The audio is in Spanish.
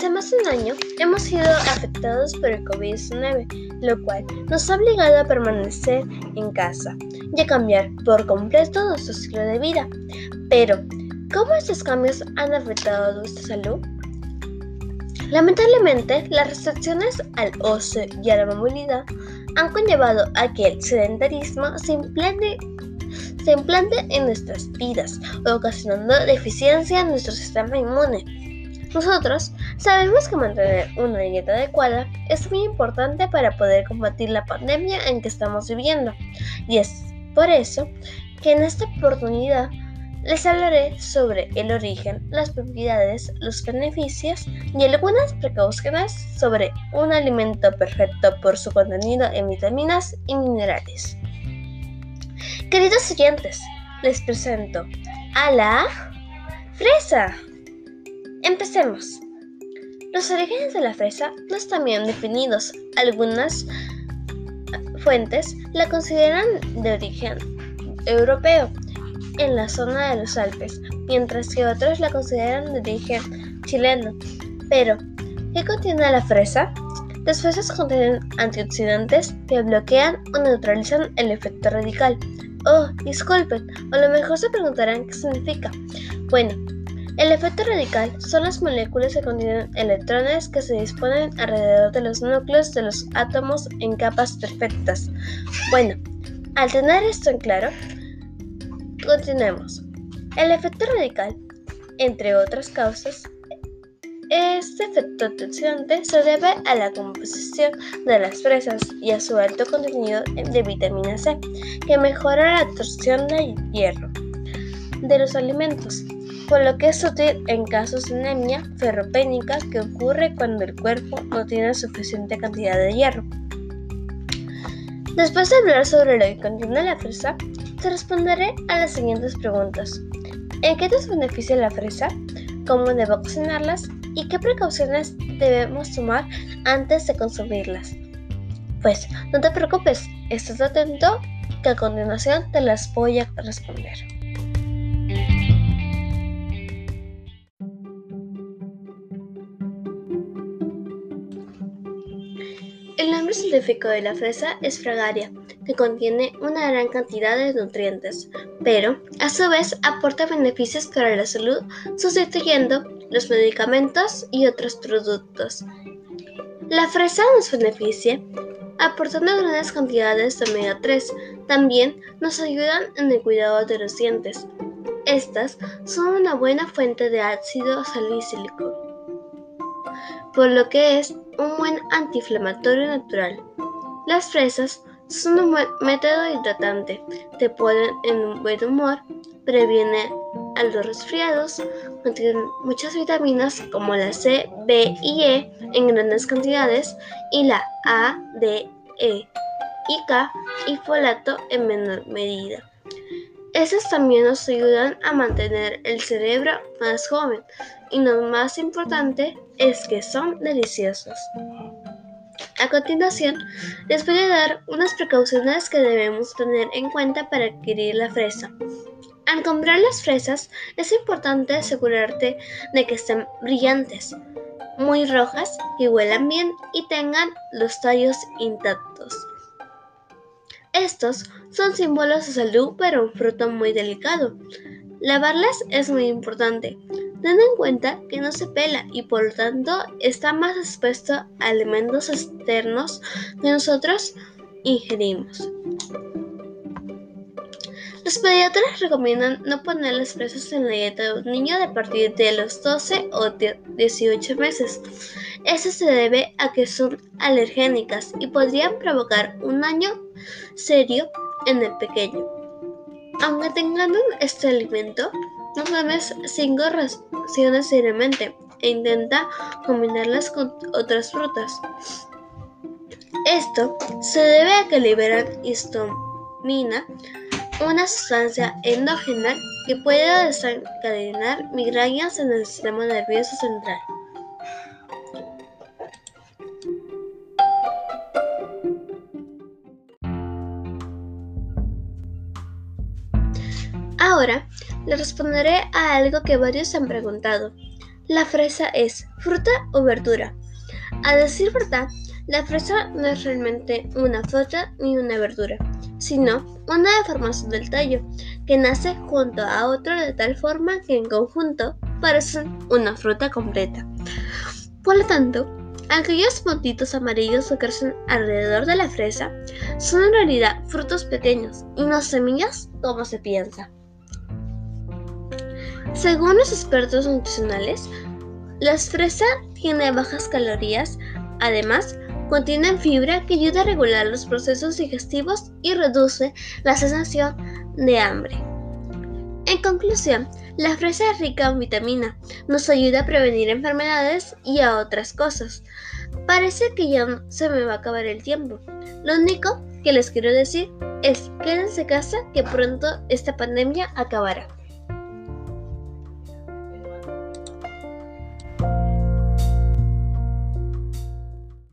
Hace más de un año hemos sido afectados por el COVID-19, lo cual nos ha obligado a permanecer en casa y a cambiar por completo nuestro estilo de vida. Pero, ¿cómo estos cambios han afectado nuestra salud? Lamentablemente, las restricciones al ocio y a la movilidad han conllevado a que el sedentarismo se implante, se implante en nuestras vidas, ocasionando deficiencia en nuestro sistema inmune. Nosotros sabemos que mantener una dieta adecuada es muy importante para poder combatir la pandemia en que estamos viviendo y es por eso que en esta oportunidad les hablaré sobre el origen, las propiedades, los beneficios y algunas precauciones sobre un alimento perfecto por su contenido en vitaminas y minerales. Queridos oyentes, les presento a la fresa. Empecemos. Los orígenes de la fresa no están bien definidos. Algunas fuentes la consideran de origen europeo en la zona de los Alpes, mientras que otros la consideran de origen chileno. Pero, ¿qué contiene la fresa? Las fresas contienen antioxidantes que bloquean o neutralizan el efecto radical. Oh, disculpen, a lo mejor se preguntarán qué significa. Bueno, el efecto radical son las moléculas que contienen electrones que se disponen alrededor de los núcleos de los átomos en capas perfectas. Bueno, al tener esto en claro, Continuemos. El efecto radical, entre otras causas, este efecto antioxidante se debe a la composición de las fresas y a su alto contenido de vitamina C, que mejora la absorción de hierro de los alimentos, por lo que es útil en casos de anemia ferropénica que ocurre cuando el cuerpo no tiene suficiente cantidad de hierro. Después de hablar sobre lo que contiene la fresa, te responderé a las siguientes preguntas. ¿En qué nos beneficia la fresa? ¿Cómo debo cocinarlas? ¿Y qué precauciones debemos tomar antes de consumirlas? Pues no te preocupes, estás atento que a continuación te las voy a responder. Científico de la fresa es fragaria que contiene una gran cantidad de nutrientes, pero a su vez aporta beneficios para la salud sustituyendo los medicamentos y otros productos. La fresa nos beneficia aportando grandes cantidades de omega 3. También nos ayudan en el cuidado de los dientes. Estas son una buena fuente de ácido salicílico, por lo que es un buen antiinflamatorio natural. Las fresas son un buen método hidratante, te ponen en un buen humor, previene a los resfriados, contienen muchas vitaminas como la C, B y E en grandes cantidades y la A, D, E y K y folato en menor medida. Esas también nos ayudan a mantener el cerebro más joven y lo más importante es que son deliciosos. A continuación, les voy a dar unas precauciones que debemos tener en cuenta para adquirir la fresa. Al comprar las fresas, es importante asegurarte de que estén brillantes, muy rojas, y huelan bien y tengan los tallos intactos. Estos son símbolos de salud para un fruto muy delicado. Lavarlas es muy importante, Ten en cuenta que no se pela y por lo tanto está más expuesto a alimentos externos que nosotros ingerimos. Los pediatras recomiendan no poner las en la dieta de un niño de partir de los 12 o 18 meses. Eso se debe a que son alergénicas y podrían provocar un daño serio en el pequeño. Aunque tengan este alimento, no tomes cinco raciones seriamente e intenta combinarlas con otras frutas. Esto se debe a que liberan histamina, una sustancia endógena que puede desencadenar migrañas en el sistema nervioso central. Ahora le responderé a algo que varios han preguntado. La fresa es fruta o verdura. A decir verdad, la fresa no es realmente una fruta ni una verdura, sino una deformación del tallo que nace junto a otro de tal forma que en conjunto parecen una fruta completa. Por lo tanto, aquellos puntitos amarillos que crecen alrededor de la fresa son en realidad frutos pequeños y no semillas como se piensa. Según los expertos nutricionales, las fresas tienen bajas calorías, además contienen fibra que ayuda a regular los procesos digestivos y reduce la sensación de hambre. En conclusión, la fresa es rica en vitamina, nos ayuda a prevenir enfermedades y a otras cosas. Parece que ya se me va a acabar el tiempo. Lo único que les quiero decir es quédense en casa que pronto esta pandemia acabará.